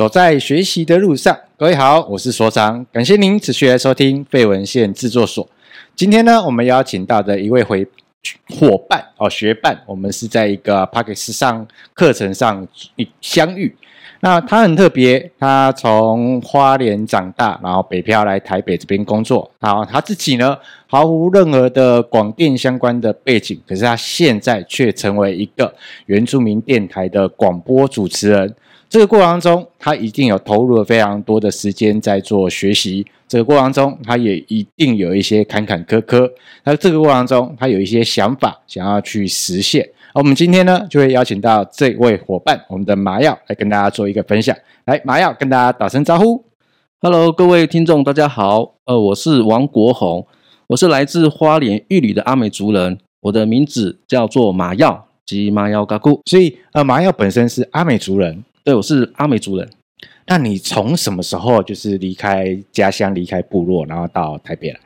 走在学习的路上，各位好，我是所长，感谢您持续来收听废文献制作所。今天呢，我们邀请到的一位回伙伴哦，学伴，我们是在一个 Podcast 上课程上相遇。那他很特别，他从花莲长大，然后北漂来台北这边工作。然后他自己呢，毫无任何的广电相关的背景，可是他现在却成为一个原住民电台的广播主持人。这个过程中，他一定有投入了非常多的时间在做学习。这个过程中，他也一定有一些坎坎坷坷。那这个过程中，他有一些想法想要去实现。而我们今天呢，就会邀请到这位伙伴，我们的麻药来跟大家做一个分享。来，麻药跟大家打声招呼。Hello，各位听众，大家好。呃，我是王国宏，我是来自花莲玉里的阿美族人。我的名字叫做麻耀，即麻耀嘎古。所以，呃，麻耀本身是阿美族人。对，我是阿美族人。那你从什么时候就是离开家乡、离开部落，然后到台北来？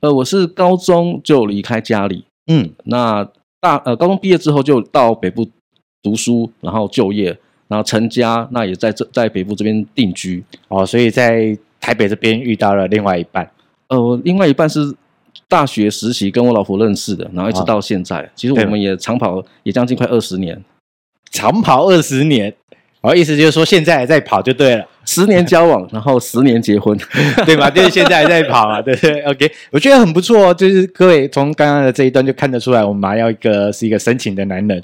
呃，我是高中就离开家里。嗯，那。大呃，高中毕业之后就到北部读书，然后就业，然后成家，那也在这在北部这边定居哦，所以在台北这边遇到了另外一半。呃，另外一半是大学实习跟我老婆认识的，然后一直到现在，哦、其实我们也长跑也将近快二十年，长跑二十年。我意思就是说，现在还在跑就对了，十年交往，然后十年结婚，对吧？就是现在还在跑嘛，对不对？OK，我觉得很不错哦。就是各位从刚刚的这一段就看得出来，我们麻要一个是一个深情的男人。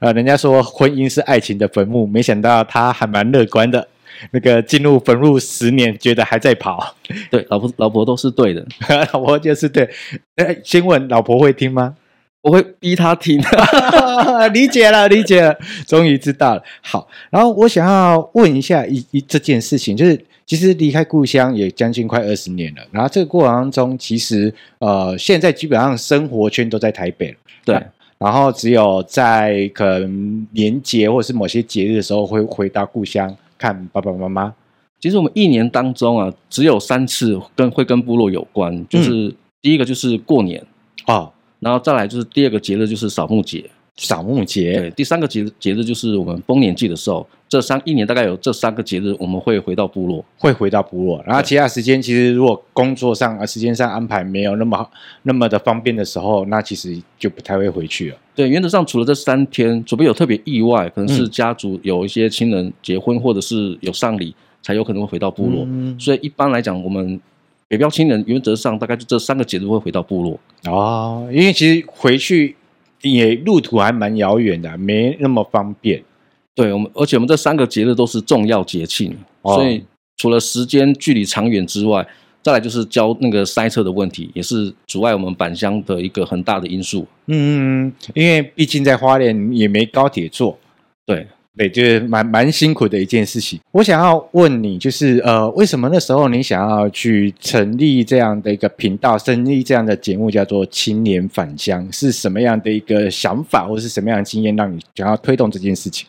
呃，人家说婚姻是爱情的坟墓，没想到他还蛮乐观的。那个进入坟墓十年，觉得还在跑。对，老婆老婆都是对的，老婆就是对。哎，先问老婆会听吗？我会逼他听，理解了，理解了，终于知道了。好，然后我想要问一下一一这件事情，就是其实离开故乡也将近快二十年了，然后这个过程当中，其实呃，现在基本上生活圈都在台北了，对，然后只有在可能年节或者是某些节日的时候会回到故乡看爸爸妈妈。其实我们一年当中啊，只有三次跟会跟部落有关，就是第一个就是过年啊。哦然后再来就是第二个节日就是扫墓节，扫墓节。对，第三个节节日就是我们丰年祭的时候。这三一年大概有这三个节日，我们会回到部落，会回到部落。然后其他时间其实如果工作上啊时间上安排没有那么那么的方便的时候，那其实就不太会回去了。对，原则上除了这三天，除非有特别意外，可能是家族有一些亲人结婚，或者是有丧礼，才有可能会回到部落。嗯，所以一般来讲，我们。北漂青年原则上大概就这三个节日会回到部落哦，因为其实回去也路途还蛮遥远的，没那么方便。对，我们而且我们这三个节日都是重要节庆，哦、所以除了时间距离长远之外，再来就是交那个塞车的问题，也是阻碍我们返乡的一个很大的因素。嗯，因为毕竟在花莲也没高铁坐，对。对，就是蛮蛮辛苦的一件事情。我想要问你，就是呃，为什么那时候你想要去成立这样的一个频道，成立这样的节目，叫做《青年返乡》？是什么样的一个想法，或是什么样的经验，让你想要推动这件事情？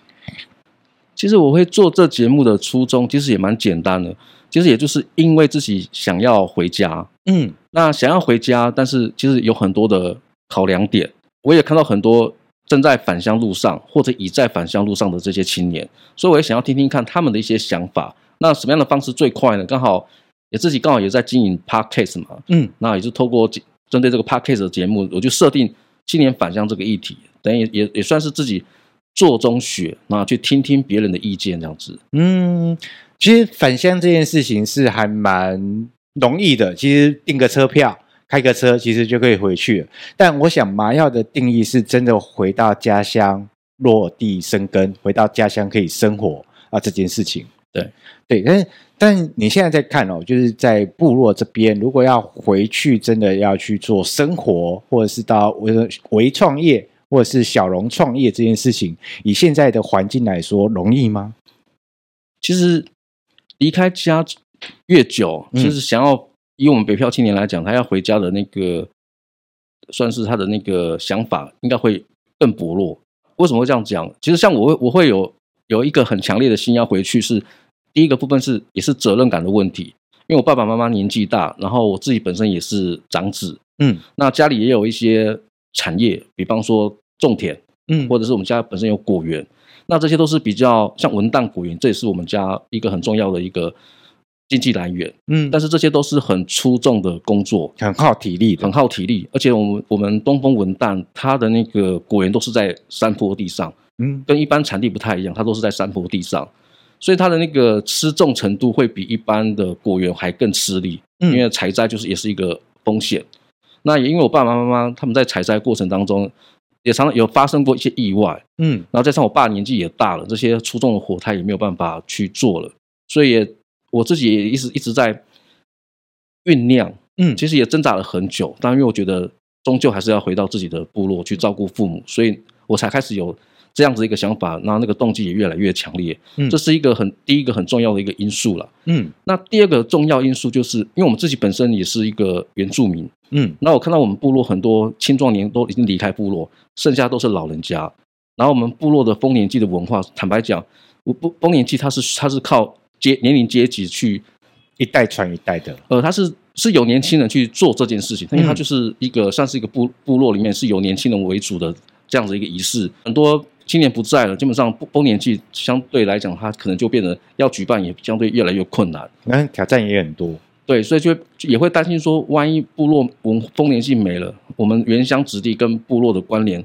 其实我会做这节目的初衷，其实也蛮简单的，其实也就是因为自己想要回家。嗯，那想要回家，但是其实有很多的考量点，我也看到很多。正在返乡路上，或者已在返乡路上的这些青年，所以我也想要听听看他们的一些想法。那什么样的方式最快呢？刚好也自己刚好也在经营 Podcast 嘛，嗯，那也是透过针对这个 Podcast 的节目，我就设定青年返乡这个议题，等于也也算是自己做中学，那去听听别人的意见这样子。嗯，其实返乡这件事情是还蛮容易的，其实订个车票。开个车其实就可以回去了，但我想麻药的定义是真的回到家乡落地生根，回到家乡可以生活啊这件事情。对对，但是但你现在在看哦，就是在部落这边，如果要回去，真的要去做生活，或者是到微微创业，或者是小农创业这件事情，以现在的环境来说，容易吗？其实离开家越久，就是想要。以我们北漂青年来讲，他要回家的那个，算是他的那个想法，应该会更薄弱。为什么会这样讲？其实像我会，我会有有一个很强烈的心要回去是，是第一个部分是也是责任感的问题，因为我爸爸妈妈年纪大，然后我自己本身也是长子，嗯，那家里也有一些产业，比方说种田，嗯，或者是我们家本身有果园，那这些都是比较像文旦果园，这也是我们家一个很重要的一个经济来源。嗯，但是这些都是很粗重的工作，很耗体力的，很耗体力。而且我们我们东风文旦它的那个果园都是在山坡地上，嗯，跟一般产地不太一样，它都是在山坡地上，所以它的那个吃重程度会比一般的果园还更吃力。嗯，因为采摘就是也是一个风险。那也因为我爸爸妈妈他们在采摘过程当中。也常常有发生过一些意外，嗯，然后加上我爸年纪也大了，这些粗重的活他也没有办法去做了，所以也我自己也一直一直在酝酿，嗯，其实也挣扎了很久，但因为我觉得终究还是要回到自己的部落去照顾父母，所以我才开始有这样子一个想法，然后那个动机也越来越强烈，嗯，这是一个很第一个很重要的一个因素了，嗯，那第二个重要因素就是因为我们自己本身也是一个原住民。嗯，那我看到我们部落很多青壮年都已经离开部落，剩下都是老人家。然后我们部落的丰年祭的文化，坦白讲，我不丰年祭它是它是靠阶年龄阶级去一代传一代的。呃，他是是有年轻人去做这件事情，因为他就是一个算是一个部部落里面是由年轻人为主的这样子一个仪式。很多青年不在了，基本上丰年祭相对来讲，它可能就变得要举办也相对越来越困难，那挑战也很多。对，所以就也会担心说，万一部落文丰年祭没了，我们原乡子弟跟部落的关联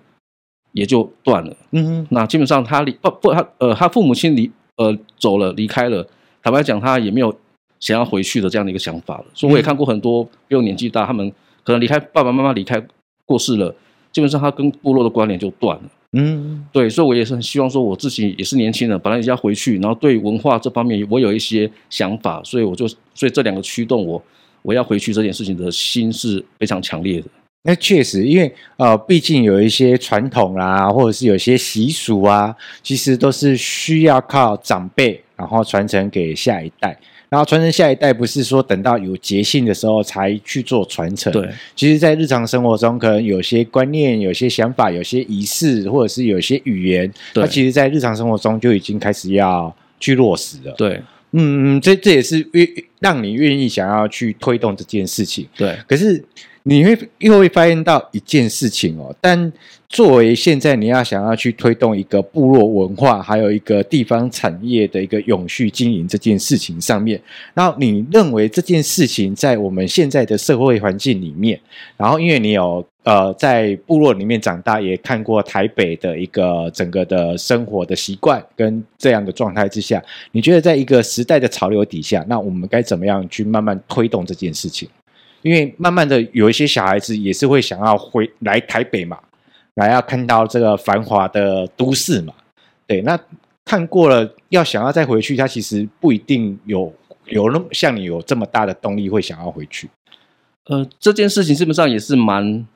也就断了。嗯哼，那基本上他离不不他呃他父母亲离呃走了离开了，坦白讲他也没有想要回去的这样的一个想法了。所以我也看过很多比我年纪大，他们可能离开爸爸妈妈离开过世了，基本上他跟部落的关联就断了。嗯，对，所以我也是很希望说，我自己也是年轻人，本来也要回去，然后对文化这方面我有一些想法，所以我就，所以这两个驱动我，我要回去这件事情的心是非常强烈的。那确实，因为呃，毕竟有一些传统啦，或者是有一些习俗啊，其实都是需要靠长辈，然后传承给下一代。然后传承下一代，不是说等到有节庆的时候才去做传承。对，其实，在日常生活中，可能有些观念、有些想法、有些仪式，或者是有些语言，它其实，在日常生活中就已经开始要去落实了。对，嗯，这这也是愿让你愿意想要去推动这件事情。对，可是。你会又会发现到一件事情哦，但作为现在你要想要去推动一个部落文化，还有一个地方产业的一个永续经营这件事情上面，然后你认为这件事情在我们现在的社会环境里面，然后因为你有呃在部落里面长大，也看过台北的一个整个的生活的习惯跟这样的状态之下，你觉得在一个时代的潮流底下，那我们该怎么样去慢慢推动这件事情？因为慢慢的有一些小孩子也是会想要回来台北嘛，来要看到这个繁华的都市嘛，对，那看过了要想要再回去，他其实不一定有有那么像你有这么大的动力会想要回去。呃，这件事情基本上也是蛮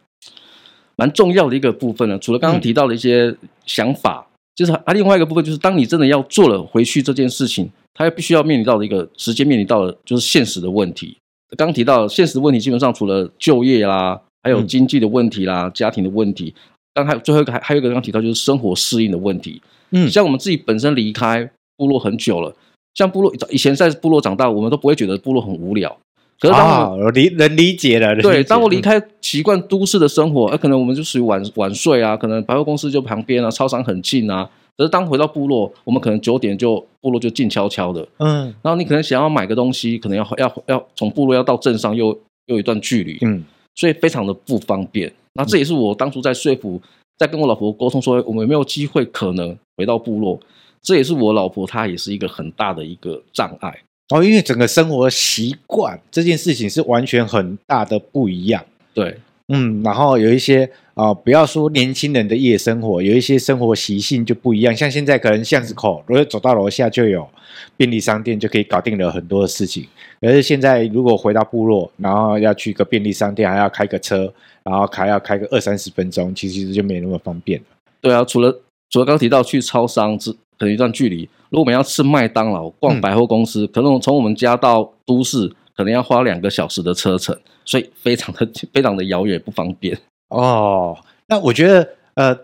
蛮重要的一个部分呢。除了刚刚提到的一些想法，嗯、就是啊，另外一个部分就是当你真的要做了回去这件事情，他必须要面临到的一个直接面临到的就是现实的问题。刚提到现实的问题，基本上除了就业啦，还有经济的问题啦，嗯、家庭的问题。刚还有最后一个还还有一个刚提到就是生活适应的问题。嗯，像我们自己本身离开部落很久了，像部落以前在部落长大，我们都不会觉得部落很无聊。可是当我理能理解了，对，当我离开习惯都市的生活，呃，可能我们就属于晚晚睡啊，可能百货公司就旁边啊，超商很近啊。可是当回到部落，我们可能九点就部落就静悄悄的，嗯，然后你可能想要买个东西，可能要要要从部落要到镇上又又一段距离，嗯，所以非常的不方便。那这也是我当初在说服，在跟我老婆沟通说，我们有没有机会可能回到部落，这也是我老婆她也是一个很大的一个障碍哦，因为整个生活习惯这件事情是完全很大的不一样，对。嗯，然后有一些啊、呃，不要说年轻人的夜生活，有一些生活习性就不一样。像现在可能巷子口，如果走到楼下就有便利商店，就可以搞定了很多的事情。可是现在如果回到部落，然后要去一个便利商店，还要开个车，然后还要开个二三十分钟，其实就没那么方便了。对啊，除了除了刚提到去超商，之可能一段距离。如果我们要吃麦当劳、逛百货公司，嗯、可能从我们家到都市。可能要花两个小时的车程，所以非常的 非常的遥远，不方便哦。那我觉得，呃，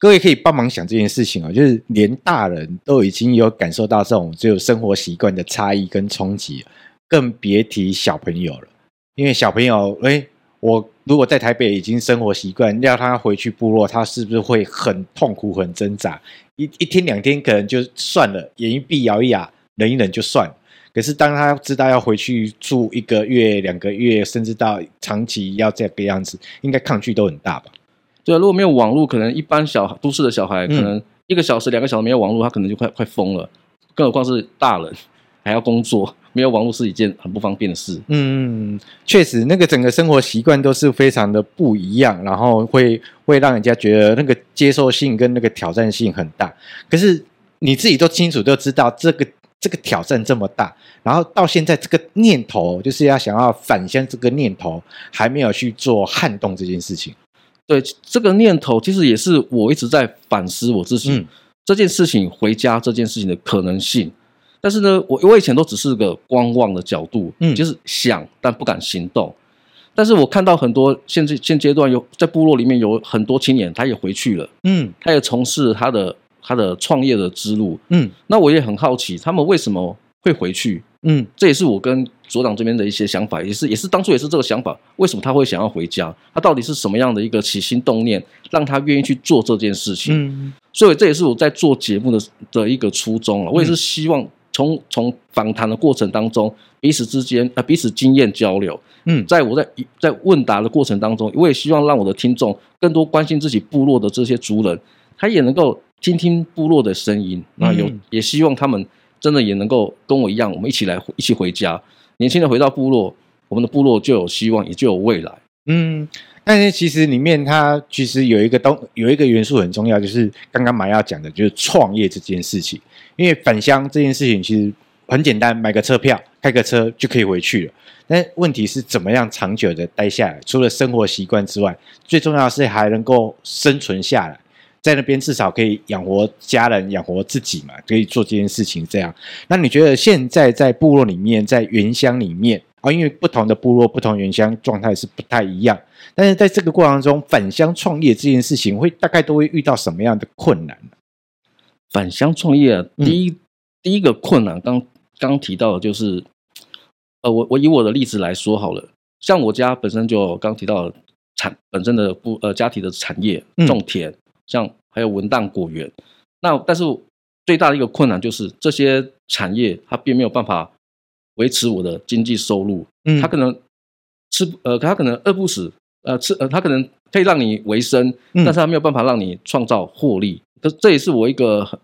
各位可以帮忙想这件事情啊、哦，就是连大人都已经有感受到这种只有生活习惯的差异跟冲击，更别提小朋友了。因为小朋友，哎，我如果在台北已经生活习惯，要他回去部落，他是不是会很痛苦、很挣扎？一一天两天可能就算了，眼一闭、咬一牙、忍一忍就算。可是当他知道要回去住一个月、两个月，甚至到长期要这个样子，应该抗拒都很大吧？对啊，如果没有网络，可能一般小都市的小孩，可能一个小时、两个小时没有网络，他可能就快快疯了。更何况是大人，还要工作，没有网络是一件很不方便的事。嗯，确实，那个整个生活习惯都是非常的不一样，然后会会让人家觉得那个接受性跟那个挑战性很大。可是你自己都清楚都知道，这个这个挑战这么大，然后到现在这个念头就是要想要返乡，这个念头还没有去做撼动这件事情。对这个念头，其实也是我一直在反思我自己、嗯、这件事情回家这件事情的可能性。但是呢，我我以前都只是个观望的角度，嗯，就是想但不敢行动。但是我看到很多现在现阶段有在部落里面有很多青年，他也回去了，嗯，他也从事他的他的创业的之路，嗯，那我也很好奇他们为什么会回去。嗯，这也是我跟所长这边的一些想法，也是也是当初也是这个想法。为什么他会想要回家？他到底是什么样的一个起心动念，让他愿意去做这件事情？嗯，所以这也是我在做节目的的一个初衷了。我也是希望从从访谈的过程当中，彼此之间呃彼此经验交流。嗯，在我在在问答的过程当中，我也希望让我的听众更多关心自己部落的这些族人，他也能够听听部落的声音。那有也希望他们。真的也能够跟我一样，我们一起来一起回家。年轻人回到部落，我们的部落就有希望，也就有未来。嗯，但是其实里面它其实有一个东有一个元素很重要，就是刚刚马要讲的，就是创业这件事情。因为返乡这件事情其实很简单，买个车票，开个车就可以回去了。但问题是怎么样长久的待下来？除了生活习惯之外，最重要是还能够生存下来。在那边至少可以养活家人，养活自己嘛，可以做这件事情。这样，那你觉得现在在部落里面，在原乡里面啊，因为不同的部落、不同原乡状态是不太一样。但是在这个过程中，返乡创业这件事情，会大概都会遇到什么样的困难？返乡创业，第一、嗯、第一个困难，刚刚提到的就是，呃，我我以我的例子来说好了，像我家本身就刚提到的产本身的部呃家庭的产业种田。嗯像还有文旦果园，那但是最大的一个困难就是这些产业它并没有办法维持我的经济收入。嗯，他可能吃呃，他可能饿不死，呃，吃呃，他可能可以让你维生，嗯，但是他没有办法让你创造获利。这这也是我一个很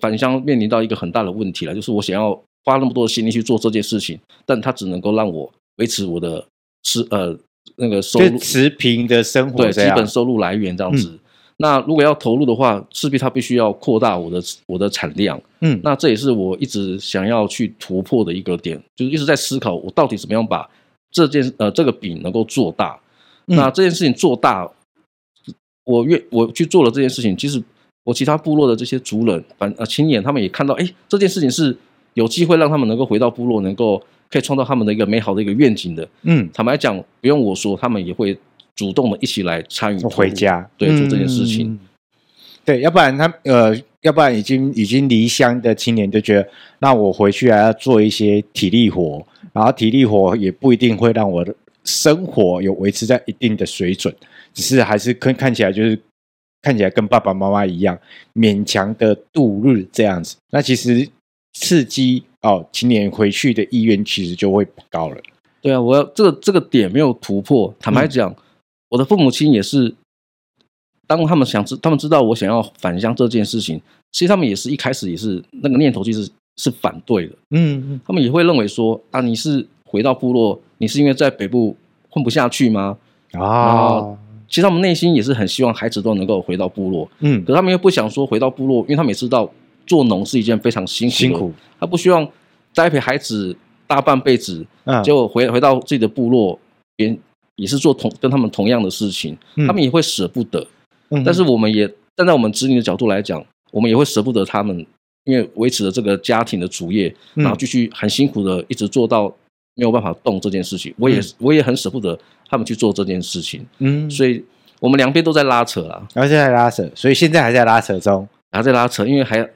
返乡面临到一个很大的问题了，就是我想要花那么多的心力去做这件事情，但他只能够让我维持我的吃呃那个收入持平的生活，对，基本收入来源这样子。嗯那如果要投入的话，势必它必须要扩大我的我的产量。嗯，那这也是我一直想要去突破的一个点，就是一直在思考我到底怎么样把这件呃这个饼能够做大。嗯、那这件事情做大，我越我去做了这件事情，其实我其他部落的这些族人，反呃亲眼他们也看到，哎，这件事情是有机会让他们能够回到部落，能够可以创造他们的一个美好的一个愿景的。嗯，坦白讲，不用我说，他们也会。主动的一起来参与回家，对，做这件事情，嗯、对，要不然他呃，要不然已经已经离乡的青年就觉得，那我回去还要做一些体力活，然后体力活也不一定会让我的生活有维持在一定的水准，只是还是看看起来就是看起来跟爸爸妈妈一样勉强的度日这样子，那其实刺激哦青年回去的意愿其实就会不高了。对啊，我要这个这个点没有突破，坦白讲。嗯我的父母亲也是，当他们想知，他们知道我想要返乡这件事情，其实他们也是一开始也是那个念头，其实是反对的。嗯嗯，他们也会认为说啊，你是回到部落，你是因为在北部混不下去吗？啊，其实他们内心也是很希望孩子都能够回到部落。嗯，可他们又不想说回到部落，因为他们也知道做农是一件非常辛苦的，辛苦，他不希望栽培孩子大半辈子，嗯，结果回回到自己的部落边。也是做同跟他们同样的事情，嗯、他们也会舍不得，嗯、但是我们也站在我们子女的角度来讲，我们也会舍不得他们，因为维持了这个家庭的主业，嗯、然后继续很辛苦的一直做到没有办法动这件事情，我也、嗯、我也很舍不得他们去做这件事情，嗯，所以我们两边都在拉扯啊，然后现在拉扯，所以现在还在拉扯中，还在拉扯，因为还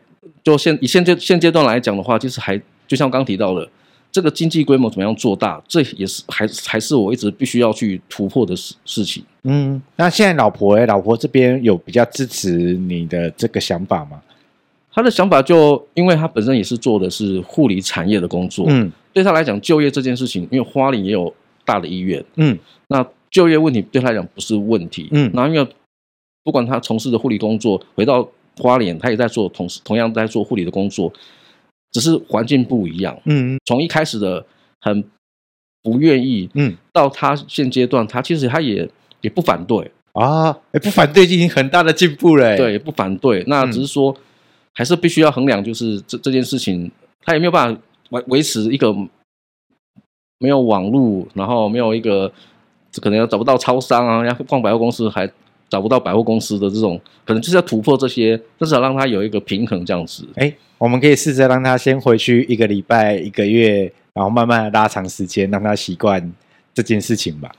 就现以现阶现阶段来讲的话，就是还就像刚提到的。这个经济规模怎么样做大，这也是还还是我一直必须要去突破的事事情。嗯，那现在老婆哎，老婆这边有比较支持你的这个想法吗？他的想法就，因为他本身也是做的是护理产业的工作，嗯，对他来讲，就业这件事情，因为花莲也有大的医院，嗯，那就业问题对他来讲不是问题，嗯，然后因为不管他从事的护理工作，回到花莲，他也在做同时同样在做护理的工作，只是环境不一样，嗯，从一开始的很不愿意，嗯，到他现阶段，他其实他也也不反对啊，也不反对，已经很大的进步了，对，也不反对，那只是说。嗯还是必须要衡量，就是这这件事情，他也没有办法维维持一个没有网络，然后没有一个可能要找不到超商啊，要逛百货公司还找不到百货公司的这种，可能就是要突破这些，至少让他有一个平衡这样子。哎，我们可以试着让他先回去一个礼拜、一个月，然后慢慢拉长时间，让他习惯这件事情吧。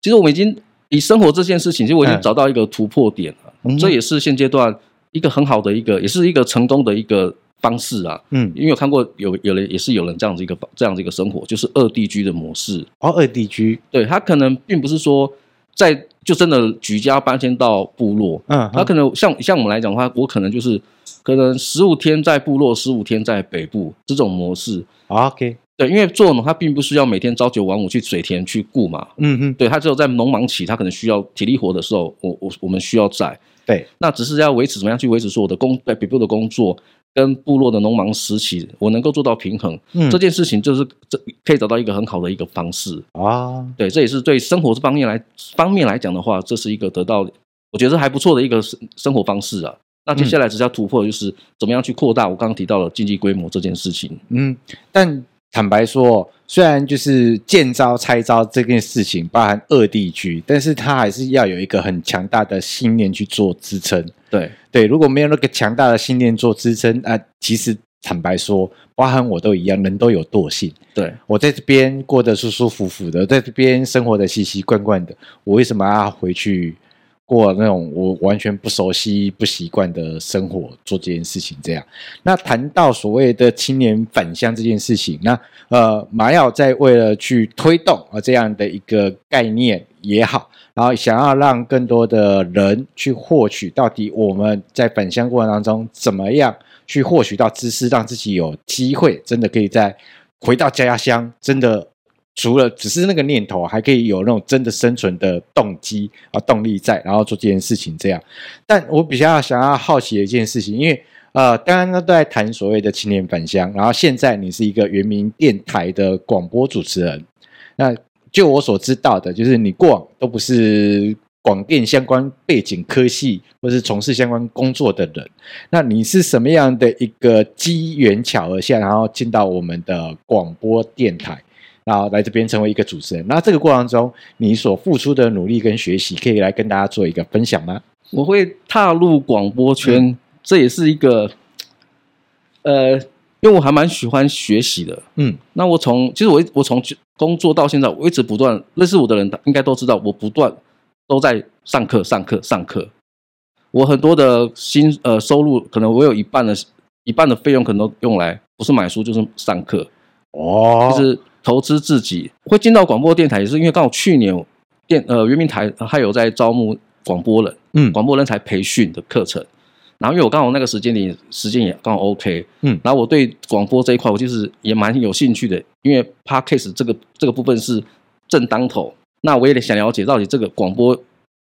其实我们已经以生活这件事情，其实我已经找到一个突破点了，嗯、这也是现阶段。一个很好的一个，也是一个成功的一个方式啊。嗯，因为我看过有有人也是有人这样子一个这样子一个生活，就是二地居的模式。哦，二地居，对，他可能并不是说在就真的举家搬迁到部落。嗯，他可能像像我们来讲的话，我可能就是可能十五天在部落，十五天在北部这种模式。OK，对，因为做农他并不需要每天朝九晚五去水田去雇嘛。嗯嗯，对，他只有在农忙期，他可能需要体力活的时候，我我我们需要在。对，那只是要维持怎么样去维持说我的工在北部的工作跟部落的农忙时期，我能够做到平衡。嗯，这件事情就是这可以找到一个很好的一个方式啊。对，这也是对生活这方面来方面来讲的话，这是一个得到我觉得还不错的一个生生活方式啊。那接下来只是要突破，就是怎么样去扩大我刚刚提到的经济规模这件事情。嗯，但。坦白说，虽然就是见招拆招这件事情包含二地区，但是他还是要有一个很强大的信念去做支撑。对对，如果没有那个强大的信念做支撑，啊，其实坦白说，包含我都一样，人都有惰性。对，我在这边过得舒舒服服的，在这边生活的习习惯惯的，我为什么要回去？过那种我完全不熟悉、不习惯的生活，做这件事情这样。那谈到所谓的青年返乡这件事情，那呃，麻耀在为了去推动啊这样的一个概念也好，然后想要让更多的人去获取到底我们在返乡过程当中怎么样去获取到知识，让自己有机会真的可以在回到家乡，真的。除了只是那个念头，还可以有那种真的生存的动机啊动力在，然后做这件事情这样。但我比较想要好奇的一件事情，因为呃，刚刚都在谈所谓的青年返乡，然后现在你是一个原民电台的广播主持人。那就我所知道的，就是你过往都不是广电相关背景科系，或是从事相关工作的人。那你是什么样的一个机缘巧合下，然后进到我们的广播电台？然后来这边成为一个主持人，那这个过程中你所付出的努力跟学习，可以来跟大家做一个分享吗？我会踏入广播圈，嗯、这也是一个，呃，因为我还蛮喜欢学习的，嗯，那我从其实我我从工作到现在，我一直不断认识我的人应该都知道，我不断都在上课上课上课，我很多的薪呃收入，可能我有一半的一半的费用，可能都用来不是买书就是上课，哦，就是。投资自己会进到广播电台，也是因为刚好去年电呃圆明台还有在招募广播人，嗯，广播人才培训的课程。然后因为我刚好那个时间里时间也刚好 OK，嗯，然后我对广播这一块我就是也蛮有兴趣的，因为 Podcast 这个这个部分是正当头，那我也得想了解到底这个广播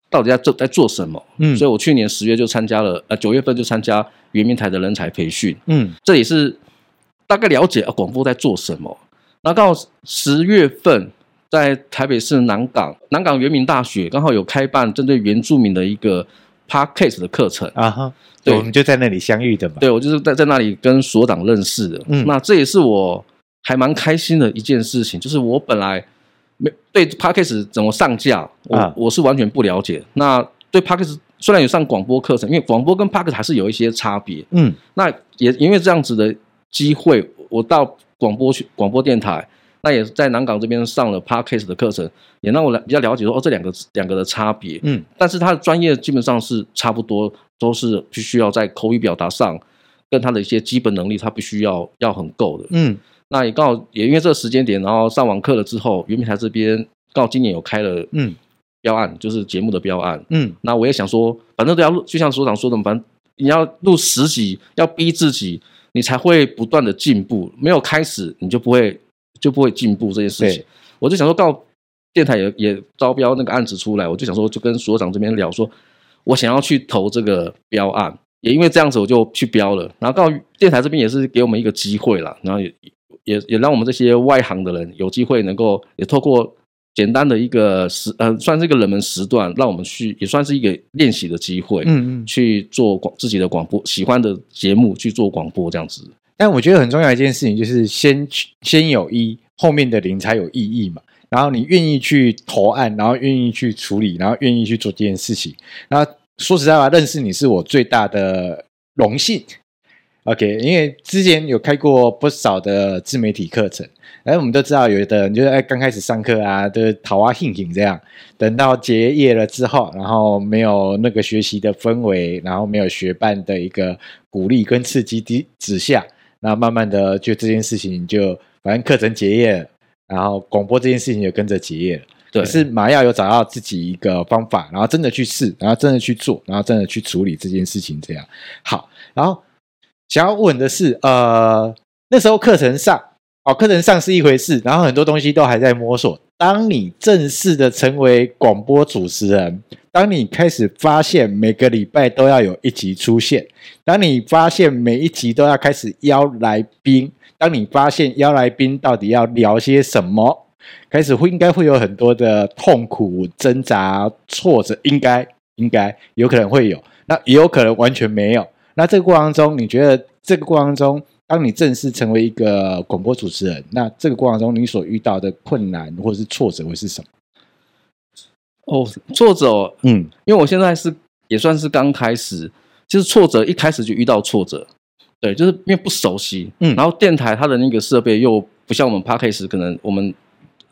到底在做在做什么，嗯，所以我去年十月就参加了，呃九月份就参加圆明台的人才培训，嗯，这也是大概了解啊广播在做什么。那刚好十月份在台北市南港南港原民大学刚好有开办针对原住民的一个 Podcast 的课程啊哈，对，我们就在那里相遇的嘛。对，我就是在在那里跟所长认识的。嗯，那这也是我还蛮开心的一件事情，就是我本来没对 Podcast 怎么上架，我、啊、我是完全不了解。那对 Podcast 虽然有上广播课程，因为广播跟 Podcast 还是有一些差别。嗯，那也因为这样子的机会，我到。广播去广播电台，那也在南港这边上了 Podcast 的课程，也让我来比较了解说哦，这两个两个的差别。嗯，但是他的专业基本上是差不多，都是必须要在口语表达上跟他的一些基本能力，他必须要要很够的。嗯，那也刚好也因为这个时间点，然后上网课了之后，原平台这边刚好今年有开了嗯。标案，就是节目的标案，嗯，那我也想说，反正都要录，就像所长说的，反正你要录十集，要逼自己，你才会不断的进步，没有开始你就不会就不会进步这件事情。我就想说，告电台也也招标那个案子出来，我就想说，就跟所长这边聊说，我想要去投这个标案。也因为这样子，我就去标了。然后告电台这边也是给我们一个机会啦，然后也也也让我们这些外行的人有机会能够也透过简单的一个时呃，算是一个冷门时段，让我们去也算是一个练习的机会，嗯嗯，去做广自己的广播喜欢的节目去做广播这样子。但我觉得很重要一件事情就是先先有一，后面的零才有意义嘛。然后你愿意去投案，然后愿意去处理，然后愿意去做这件事情，然后。说实在话，认识你是我最大的荣幸。OK，因为之前有开过不少的自媒体课程，哎，我们都知道，有的人就是哎刚开始上课啊，就是讨啊兴兴这样，等到结业了之后，然后没有那个学习的氛围，然后没有学伴的一个鼓励跟刺激之之下，然后慢慢的就这件事情就反正课程结业了，然后广播这件事情也跟着结业了。对，是马耀有找到自己一个方法，然后真的去试，然后真的去做，然后真的去处理这件事情，这样好。然后想要问的是，呃，那时候课程上，哦，课程上是一回事，然后很多东西都还在摸索。当你正式的成为广播主持人，当你开始发现每个礼拜都要有一集出现，当你发现每一集都要开始邀来宾，当你发现邀来宾到底要聊些什么？开始会应该会有很多的痛苦、挣扎、挫折，应该应该有可能会有，那也有可能完全没有。那这个过程中，你觉得这个过程中，当你正式成为一个广播主持人，那这个过程中你所遇到的困难或者是挫折会是什么？哦，挫折，嗯，因为我现在是也算是刚开始，就是挫折一开始就遇到挫折，对，就是因为不熟悉，嗯，然后电台它的那个设备又不像我们 Podcast 可能我们。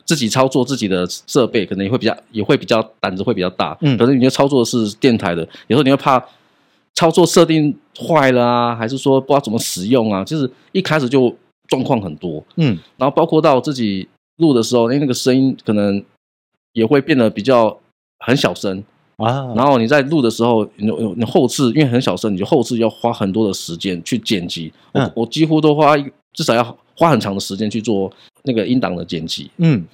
自己操作自己的设备，可能也会比较也会比较胆子会比较大。嗯，可是你要操作的是电台的，有时候你会怕操作设定坏了啊，还是说不知道怎么使用啊？就是一开始就状况很多。嗯，然后包括到自己录的时候，因为那个声音可能也会变得比较很小声啊。然后你在录的时候，你你后置因为很小声，你就后置要花很多的时间去剪辑。嗯，我，我几乎都花至少要花很长的时间去做。那个音档的剪辑，嗯，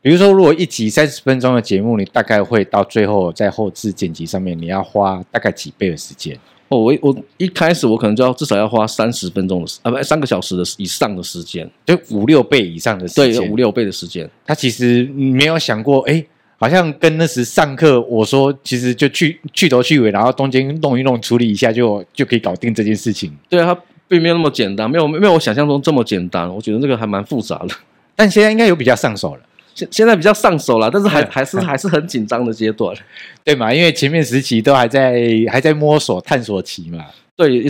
比如说，如果一集三十分钟的节目，你大概会到最后在后置剪辑上面，你要花大概几倍的时间？哦，我我一开始我可能就要至少要花三十分钟的时啊，不，三个小时的以上的时间，就五六倍以上的时间，对，五六倍的时间。他其实没有想过，哎，好像跟那时上课我说，其实就去去头去尾，然后中间弄一弄，处理一下就就可以搞定这件事情。对啊，他。并没有那么简单，没有没有我想象中这么简单。我觉得这个还蛮复杂的，但现在应该有比较上手了。现现在比较上手了，但是还还是还是很紧张的阶段，对嘛？因为前面时期都还在还在摸索探索期嘛。对，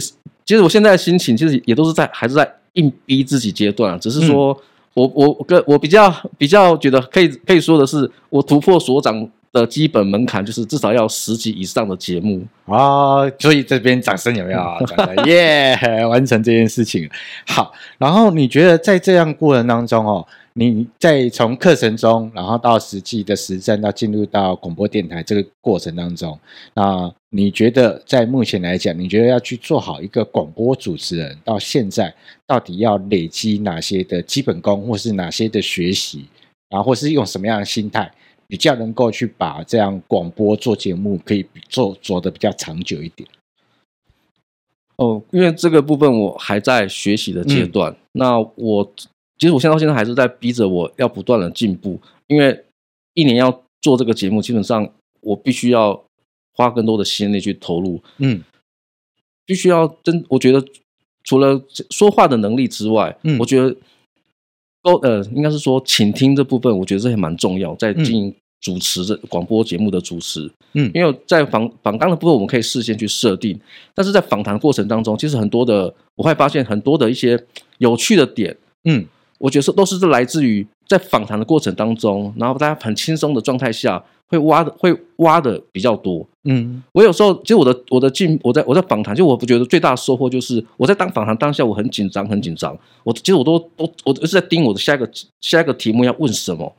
其实我现在的心情其实也都是在还是在硬逼自己阶段，只是说、嗯、我我跟我比较比较觉得可以可以说的是，我突破所长。的基本门槛就是至少要十集以上的节目啊，所以这边掌声有没有？耶，yeah, 完成这件事情。好，然后你觉得在这样过程当中哦，你在从课程中，然后到实际的实战，到进入到广播电台这个过程当中，那你觉得在目前来讲，你觉得要去做好一个广播主持人，到现在到底要累积哪些的基本功，或是哪些的学习，然后或是用什么样的心态？比较能够去把这样广播做节目可以做做得比较长久一点。哦，因为这个部分我还在学习的阶段。那我其实我现在到现在还是在逼着我要不断的进步，因为一年要做这个节目，基本上我必须要花更多的心力去投入。嗯，必须要真，我觉得除了说话的能力之外，嗯，我觉得。呃，应该是说倾听这部分，我觉得这也蛮重要，在进行主持这广播节目的主持，嗯，因为在访访纲的部分，我们可以事先去设定，但是在访谈过程当中，其实很多的，我会发现很多的一些有趣的点，嗯，我觉得都是来自于在访谈的过程当中，然后大家很轻松的状态下，会挖的会挖的比较多。嗯，我有时候其实我的我的进我在我在访谈，就我不觉得最大的收获就是我在当访谈当下我很紧张很紧张，我其实我都都我一直在盯我的下一个下一个题目要问什么，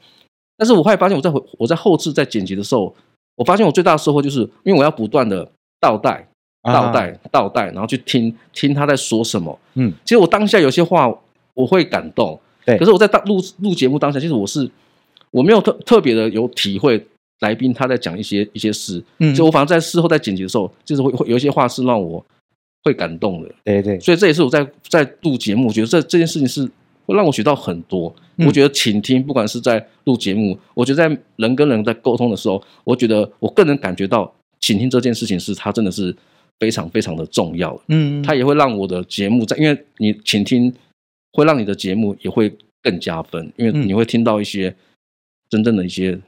但是我后来发现我在我在后置在剪辑的时候，我发现我最大的收获就是因为我要不断的倒带倒带倒带，然后去听听他在说什么。嗯，其实我当下有些话我会感动，对，可是我在当录录节目当下，其实我是我没有特特别的有体会。来宾他在讲一些一些事，嗯，就我反正在事后在剪辑的时候，就是会会有一些话是让我会感动的，对对，所以这也是我在在录节目，我觉得这这件事情是会让我学到很多。嗯、我觉得倾听，不管是在录节目，我觉得在人跟人在沟通的时候，我觉得我个人感觉到倾听这件事情是它真的是非常非常的重要，嗯，它也会让我的节目在，因为你倾听会让你的节目也会更加分，因为你会听到一些真正的一些。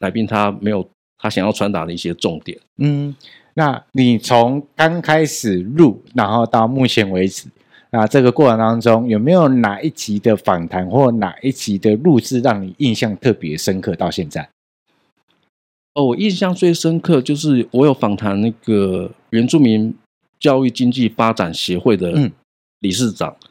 来宾他没有他想要传达的一些重点。嗯，那你从刚开始录，然后到目前为止，那这个过程当中有没有哪一集的访谈或哪一集的录制让你印象特别深刻？到现在，哦，我印象最深刻就是我有访谈那个原住民教育经济发展协会的理事长。嗯、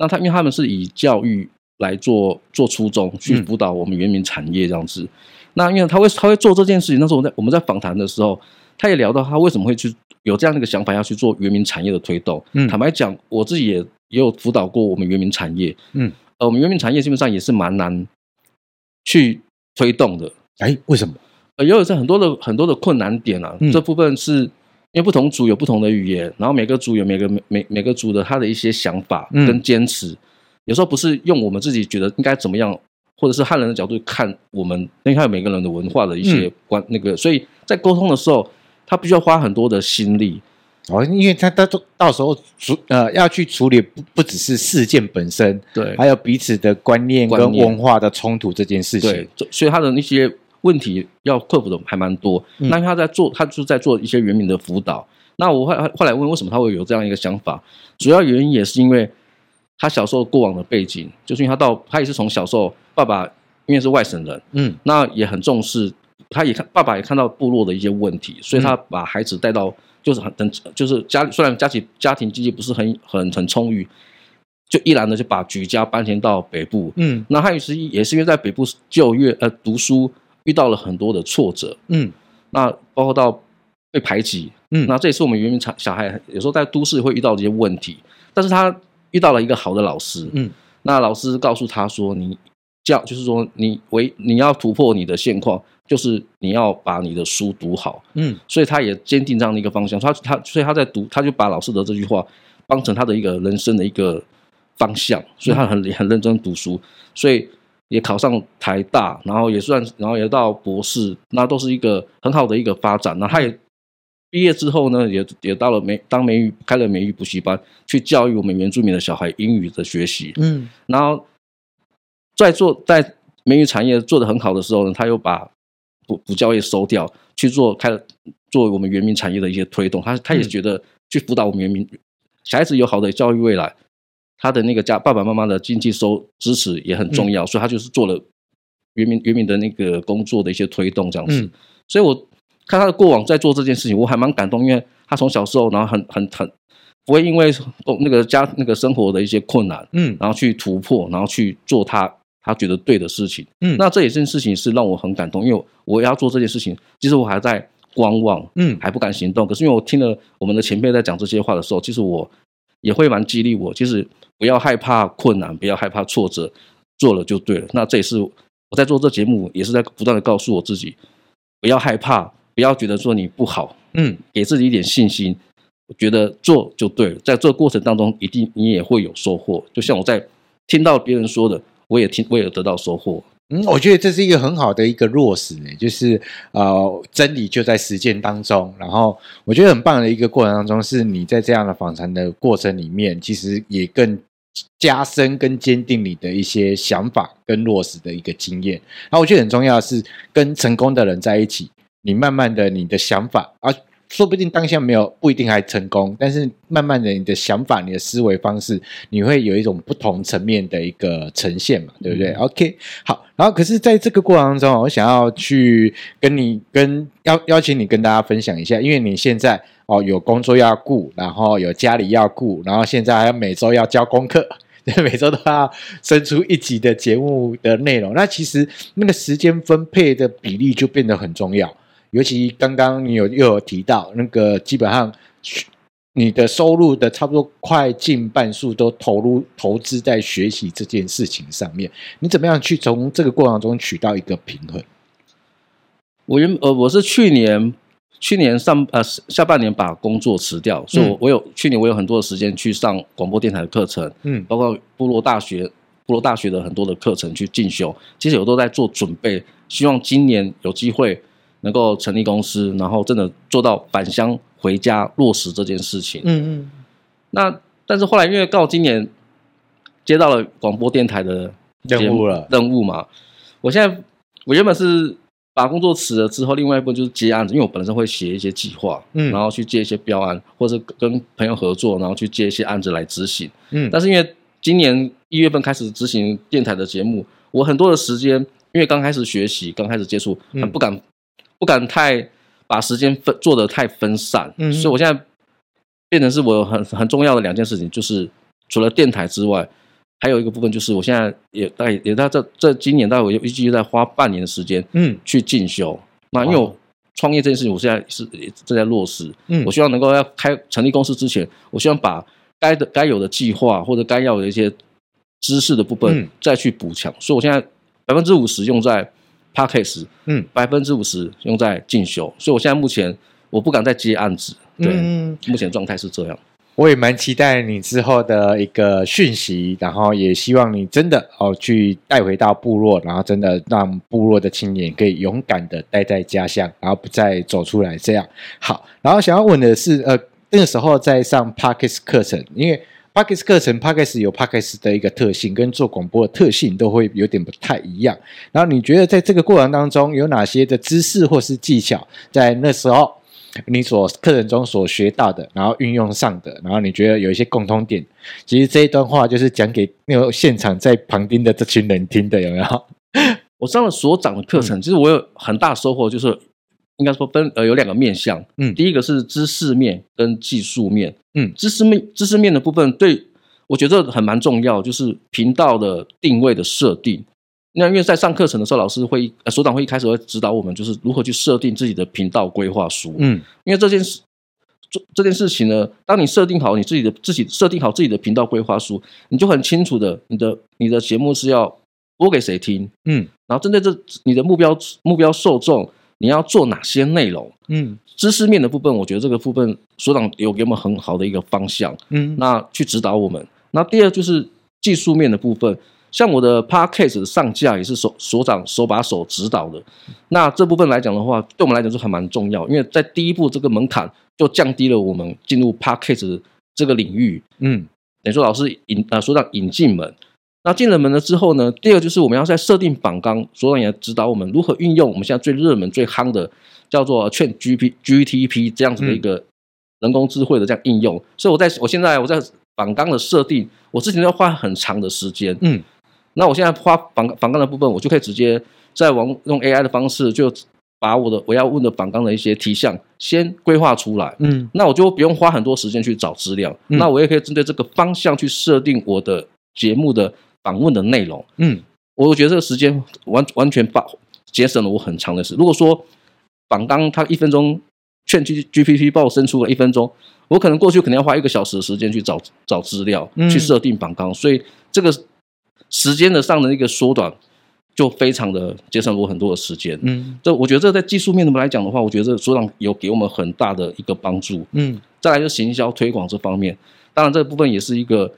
那他因为他们是以教育来做做初衷去辅导我们原民产业这样子。嗯那因为他会他会做这件事情，那时候我在我们在访谈的时候，他也聊到他为什么会去有这样的一个想法，要去做原民产业的推动。嗯，坦白讲，我自己也也有辅导过我们原民产业。嗯，呃，我们原民产业基本上也是蛮难去推动的。哎，为什么？呃，也有很多的很多的困难点啊。嗯，这部分是因为不同族有不同的语言，然后每个族有每个每每每个族的他的一些想法跟坚持，嗯，有时候不是用我们自己觉得应该怎么样。或者是汉人的角度看我们，因为他有每个人的文化的一些关、嗯、那个，所以在沟通的时候，他必须要花很多的心力哦，因为他他到到时候处呃要去处理不不只是事件本身，对，还有彼此的观念跟文化的冲突这件事情，对，所以他的那些问题要克服的还蛮多。嗯、那他在做，他就在做一些原民的辅导。那我后后来问为什么他会有这样一个想法，主要原因也是因为。他小时候过往的背景，就是因为他到他也是从小时候，爸爸因为是外省人，嗯，那也很重视，他也看爸爸也看到部落的一些问题，所以他把孩子带到，就是很等，就是家里虽然家庭家庭经济不是很很很充裕，就毅然的就把举家搬迁到北部，嗯，那他也是也是因为在北部就业呃读书遇到了很多的挫折，嗯，那包括到被排挤，嗯，那这也是我们原民产小孩有时候在都市会遇到的一些问题，但是他。遇到了一个好的老师，嗯，那老师告诉他说：“你教就是说你为你要突破你的现况，就是你要把你的书读好，嗯，所以他也坚定这样的一个方向。他他所以他在读，他就把老师的这句话当成他的一个人生的一个方向，所以他很很认真读书，所以也考上台大，然后也算，然后也到博士，那都是一个很好的一个发展。那他也。”毕业之后呢，也也到了美当美语开了美语补习班，去教育我们原住民的小孩英语的学习。嗯，然后在做在美语产业做得很好的时候呢，他又把补补教业收掉，去做开了做我们原民产业的一些推动。他他也觉得去辅导我们原民小孩子有好的教育未来，他的那个家爸爸妈妈的经济收支持也很重要，嗯、所以他就是做了原民原民的那个工作的一些推动这样子。嗯、所以我。看他的过往在做这件事情，我还蛮感动，因为他从小时候，然后很很很不会因为那个家那个生活的一些困难，嗯，然后去突破，然后去做他他觉得对的事情，嗯，那这一件事情是让我很感动，因为我要做这件事情，其实我还在观望，嗯，还不敢行动。可是因为我听了我们的前辈在讲这些话的时候，其实我也会蛮激励我，其实不要害怕困难，不要害怕挫折，做了就对了。那这也是我在做这节目，也是在不断的告诉我自己，不要害怕。不要觉得说你不好，嗯，给自己一点信心，我觉得做就对了。在这个过程当中，一定你也会有收获。就像我在听到别人说的，我也听，我也得到收获。嗯，我觉得这是一个很好的一个落实呢，就是呃，真理就在实践当中。然后我觉得很棒的一个过程当中，是你在这样的访谈的过程里面，其实也更加深跟坚定你的一些想法跟落实的一个经验。然后我觉得很重要的是跟成功的人在一起。你慢慢的，你的想法啊，说不定当下没有不一定还成功，但是慢慢的你的想法、你的思维方式，你会有一种不同层面的一个呈现嘛，对不对、嗯、？OK，好，然后可是在这个过程当中，我想要去跟你跟邀邀请你跟大家分享一下，因为你现在哦有工作要顾，然后有家里要顾，然后现在还要每周要交功课。每周都要生出一集的节目的内容，那其实那个时间分配的比例就变得很重要。尤其刚刚你有又有提到，那个基本上你的收入的差不多快近半数都投入投资在学习这件事情上面，你怎么样去从这个过程中取到一个平衡？我原呃我是去年。去年上呃下半年把工作辞掉，所以我我有、嗯、去年我有很多的时间去上广播电台的课程，嗯，包括部落大学部落大学的很多的课程去进修，其实我都在做准备，希望今年有机会能够成立公司，然后真的做到返乡回家落实这件事情，嗯嗯。那但是后来因为到今年接到了广播电台的任务了任务嘛，我现在我原本是。把工作辞了之后，另外一部分就是接案子，因为我本身会写一些计划，嗯，然后去接一些标案，或者跟朋友合作，然后去接一些案子来执行，嗯。但是因为今年一月份开始执行电台的节目，我很多的时间，因为刚开始学习，刚开始接触，很不敢、嗯、不敢太把时间分做的太分散，嗯，所以我现在变成是我很很重要的两件事情，就是除了电台之外。还有一个部分就是，我现在也大概也在这这今年大概我预计在花半年的时间，嗯，去进修。那因为我创业这件事情，我现在是正在落实。嗯，我希望能够要开成立公司之前，我希望把该的该有的计划或者该要的一些知识的部分再去补强。所以我现在百分之五十用在 p a c k a g e 嗯，百分之五十用在进修。所以我现在目前我不敢再接案子，对，嗯，目前状态是这样。我也蛮期待你之后的一个讯息，然后也希望你真的哦去带回到部落，然后真的让部落的青年可以勇敢的待在家乡，然后不再走出来。这样好，然后想要问的是，呃，那个时候在上 Podcast 课程，因为 Podcast 课程 Podcast 有 Podcast 的一个特性，跟做广播的特性都会有点不太一样。然后你觉得在这个过程当中有哪些的知识或是技巧，在那时候？你所课程中所学到的，然后运用上的，然后你觉得有一些共通点，其实这一段话就是讲给那个现场在旁听的这群人听的，有没有？我上了所长的课程，嗯、其实我有很大收获，就是应该说分呃有两个面向，嗯，第一个是知识面跟技术面，嗯，知识面知识面的部分对我觉得很蛮重要，就是频道的定位的设定。那因为在上课程的时候，老师会呃，所长会一开始会指导我们，就是如何去设定自己的频道规划书。嗯，因为这件事做这件事情呢，当你设定好你自己的自己设定好自己的频道规划书，你就很清楚的，你的你的节目是要播给谁听。嗯，然后针对这你的目标目标受众，你要做哪些内容？嗯，知识面的部分，我觉得这个部分所长有给我们很好的一个方向。嗯，那去指导我们。那第二就是技术面的部分。像我的 Podcast 上架也是所所长手把手指导的，那这部分来讲的话，对我们来讲是还蛮重要，因为在第一步这个门槛就降低了我们进入 Podcast 这个领域。嗯，等于说老师引啊所长引进门，那进了门了之后呢，第二就是我们要在设定榜纲，所长也指导我们如何运用我们现在最热门最夯的叫做 ChatGPT GTP 这样子的一个人工智慧的这样应用。嗯、所以我在我现在我在榜纲的设定，我之前要花很长的时间。嗯。那我现在花访访纲的部分，我就可以直接在网用 AI 的方式，就把我的我要问的访纲的一些题项先规划出来。嗯，那我就不用花很多时间去找资料。嗯，那我也可以针对这个方向去设定我的节目的访问的内容。嗯，我觉得这个时间完完全把节省了我很长的时间。如果说反纲它一分钟，ChatGPT 帮我生出了一分钟，我可能过去可能要花一个小时的时间去找找资料，去设定榜纲。所以这个。时间的上的一个缩短，就非常的节省我很多的时间。嗯，这我觉得这在技术面的来讲的话，我觉得这所长有给我们很大的一个帮助。嗯，再来就行销推广这方面，当然这部分也是一个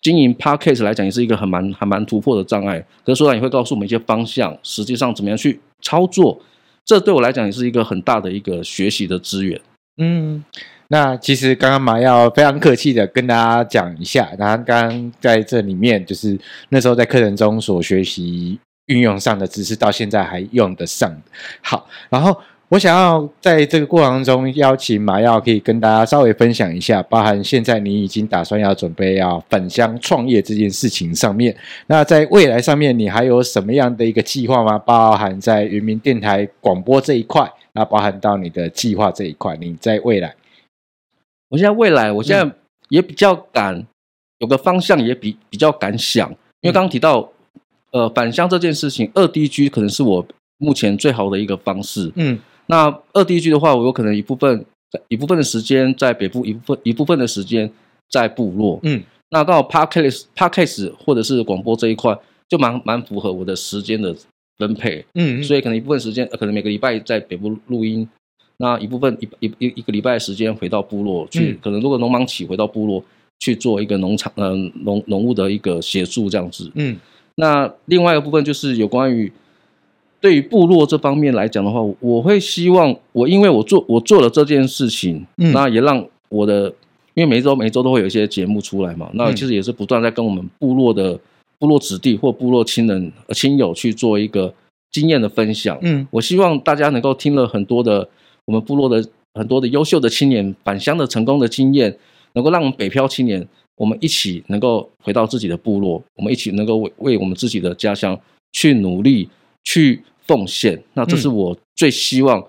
经营 Podcast 来讲，也是一个很蛮还蛮突破的障碍。可是所长也会告诉我们一些方向，实际上怎么样去操作，这对我来讲也是一个很大的一个学习的资源。嗯。那其实刚刚马耀非常客气的跟大家讲一下，然后刚刚在这里面就是那时候在课程中所学习运用上的知识，到现在还用得上。好，然后我想要在这个过程中邀请马耀，可以跟大家稍微分享一下，包含现在你已经打算要准备要返乡创业这件事情上面，那在未来上面你还有什么样的一个计划吗？包含在原民电台广播这一块，那包含到你的计划这一块，你在未来，我现在未来，我现在也比较敢有个方向，也比比较敢想，因为刚刚提到，呃，返乡这件事情，二 D G 可能是我目前最好的一个方式，嗯。那二 D G 的话，我有可能一部分一部分的时间在北部，一部分一部分的时间在部落。嗯，那到 Podcast Podcast 或者是广播这一块，就蛮蛮符合我的时间的分配。嗯，所以可能一部分时间，可能每个礼拜在北部录音，那一部分一一一一个礼拜的时间回到部落去，嗯、可能如果农忙起回到部落去做一个农场呃农农务的一个协助这样子。嗯，那另外一个部分就是有关于。对于部落这方面来讲的话，我会希望我因为我做我做了这件事情，嗯，那也让我的，因为每周每周都会有一些节目出来嘛，那其实也是不断在跟我们部落的部落子弟或部落亲人亲友去做一个经验的分享，嗯，我希望大家能够听了很多的我们部落的很多的优秀的青年返乡的成功的经验，能够让我们北漂青年我们一起能够回到自己的部落，我们一起能够为为我们自己的家乡去努力去。奉献，那这是我最希望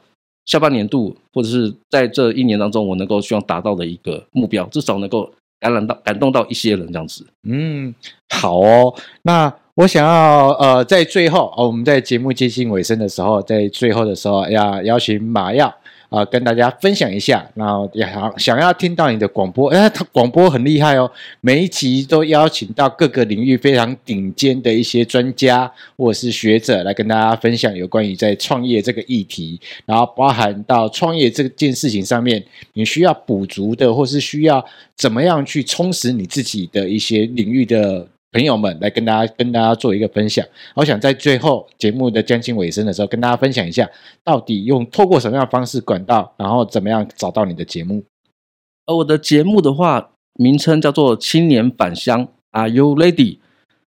下半年度、嗯、或者是在这一年当中，我能够希望达到的一个目标，至少能够感染到、感动到一些人这样子。嗯，好哦。那我想要呃，在最后哦，我们在节目接近尾声的时候，在最后的时候要邀请马耀。啊、跟大家分享一下，然后也想想要听到你的广播，哎，他广播很厉害哦，每一集都邀请到各个领域非常顶尖的一些专家或者是学者来跟大家分享有关于在创业这个议题，然后包含到创业这件事情上面，你需要补足的，或是需要怎么样去充实你自己的一些领域的。朋友们，来跟大家跟大家做一个分享。我想在最后节目的将近尾声的时候，跟大家分享一下，到底用透过什么样的方式管道，然后怎么样找到你的节目。而我的节目的话，名称叫做《青年返乡》，Are you ready？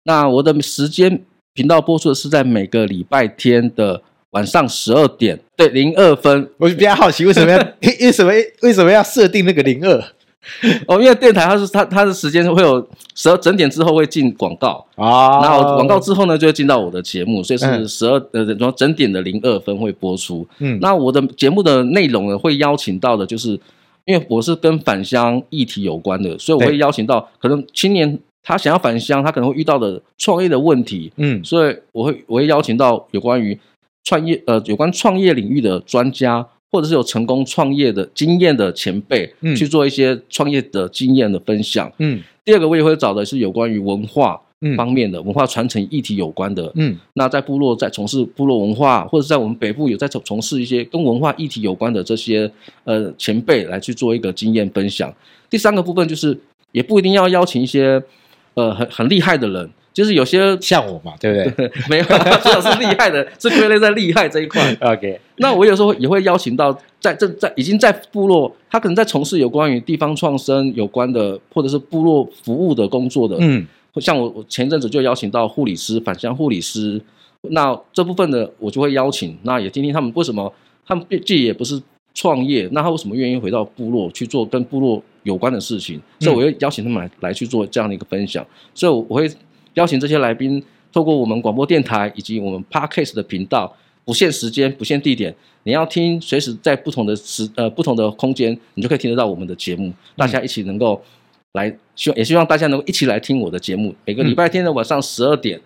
那我的时间频道播出的是在每个礼拜天的晚上十二点，对，零二分。我就比较好奇，为什么要 为什么为什么要设定那个零二？哦，因为电台它是它它的时间会有十二整点之后会进广告啊，然后广告之后呢就会进到我的节目，所以是十二呃然后整点的零二分会播出。嗯，那我的节目的内容呢会邀请到的就是，因为我是跟返乡议题有关的，所以我会邀请到可能青年他想要返乡，他可能会遇到的创业的问题。嗯，所以我会我会邀请到有关于创业呃有关创业领域的专家。或者是有成功创业的经验的前辈，嗯，去做一些创业的经验的分享，嗯。第二个我也会找的是有关于文化方面的、嗯、文化传承议题有关的，嗯。那在部落在从事部落文化，或者在我们北部有在从从事一些跟文化议题有关的这些呃前辈来去做一个经验分享。第三个部分就是也不一定要邀请一些呃很很厉害的人。就是有些像我嘛，对不对？没有，至少是厉害的，是归类在厉害这一块。OK，那我有时候也会邀请到在这在已经在部落，他可能在从事有关于地方创生有关的，或者是部落服务的工作的。嗯，像我我前阵子就邀请到护理师返乡护理师，那这部分的我就会邀请，那也听听他们为什么他们自己也不是创业，那他为什么愿意回到部落去做跟部落有关的事情？所以我会邀请他们来来去做这样的一个分享，所以我会。邀请这些来宾，透过我们广播电台以及我们 Podcast 的频道，不限时间、不限地点，你要听，随时在不同的时呃不同的空间，你就可以听得到我们的节目。大家一起能够来，希望也希望大家能够一起来听我的节目。每个礼拜天的晚上十二点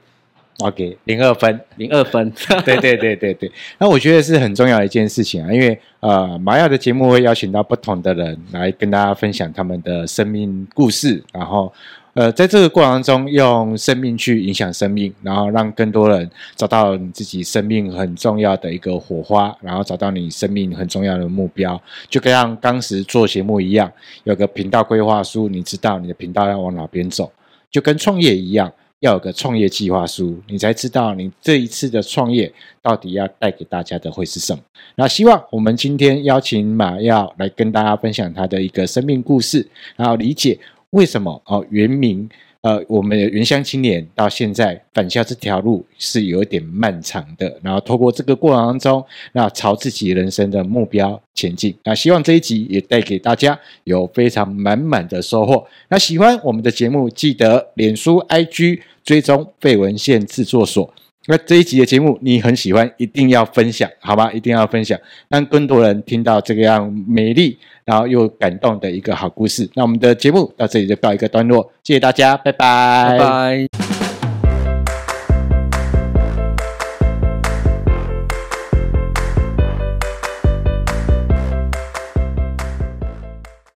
，OK，零二分，零二分，对对对对对。那我觉得是很重要的一件事情啊，因为呃，马耀的节目会邀请到不同的人来跟大家分享他们的生命故事，然后。呃，在这个过程中，用生命去影响生命，然后让更多人找到你自己生命很重要的一个火花，然后找到你生命很重要的目标，就跟像当时做节目一样，有个频道规划书，你知道你的频道要往哪边走，就跟创业一样，要有个创业计划书，你才知道你这一次的创业到底要带给大家的会是什么。那希望我们今天邀请马耀来跟大家分享他的一个生命故事，然后理解。为什么哦？原民呃，我们的原乡青年到现在返乡这条路是有点漫长的，然后透过这个过程当中，那朝自己人生的目标前进。那希望这一集也带给大家有非常满满的收获。那喜欢我们的节目，记得脸书、IG 追踪废文献制作所。那这一集的节目你很喜欢，一定要分享，好吧？一定要分享，让更多人听到这个样美丽，然后又感动的一个好故事。那我们的节目到这里就告一个段落，谢谢大家，拜，拜拜。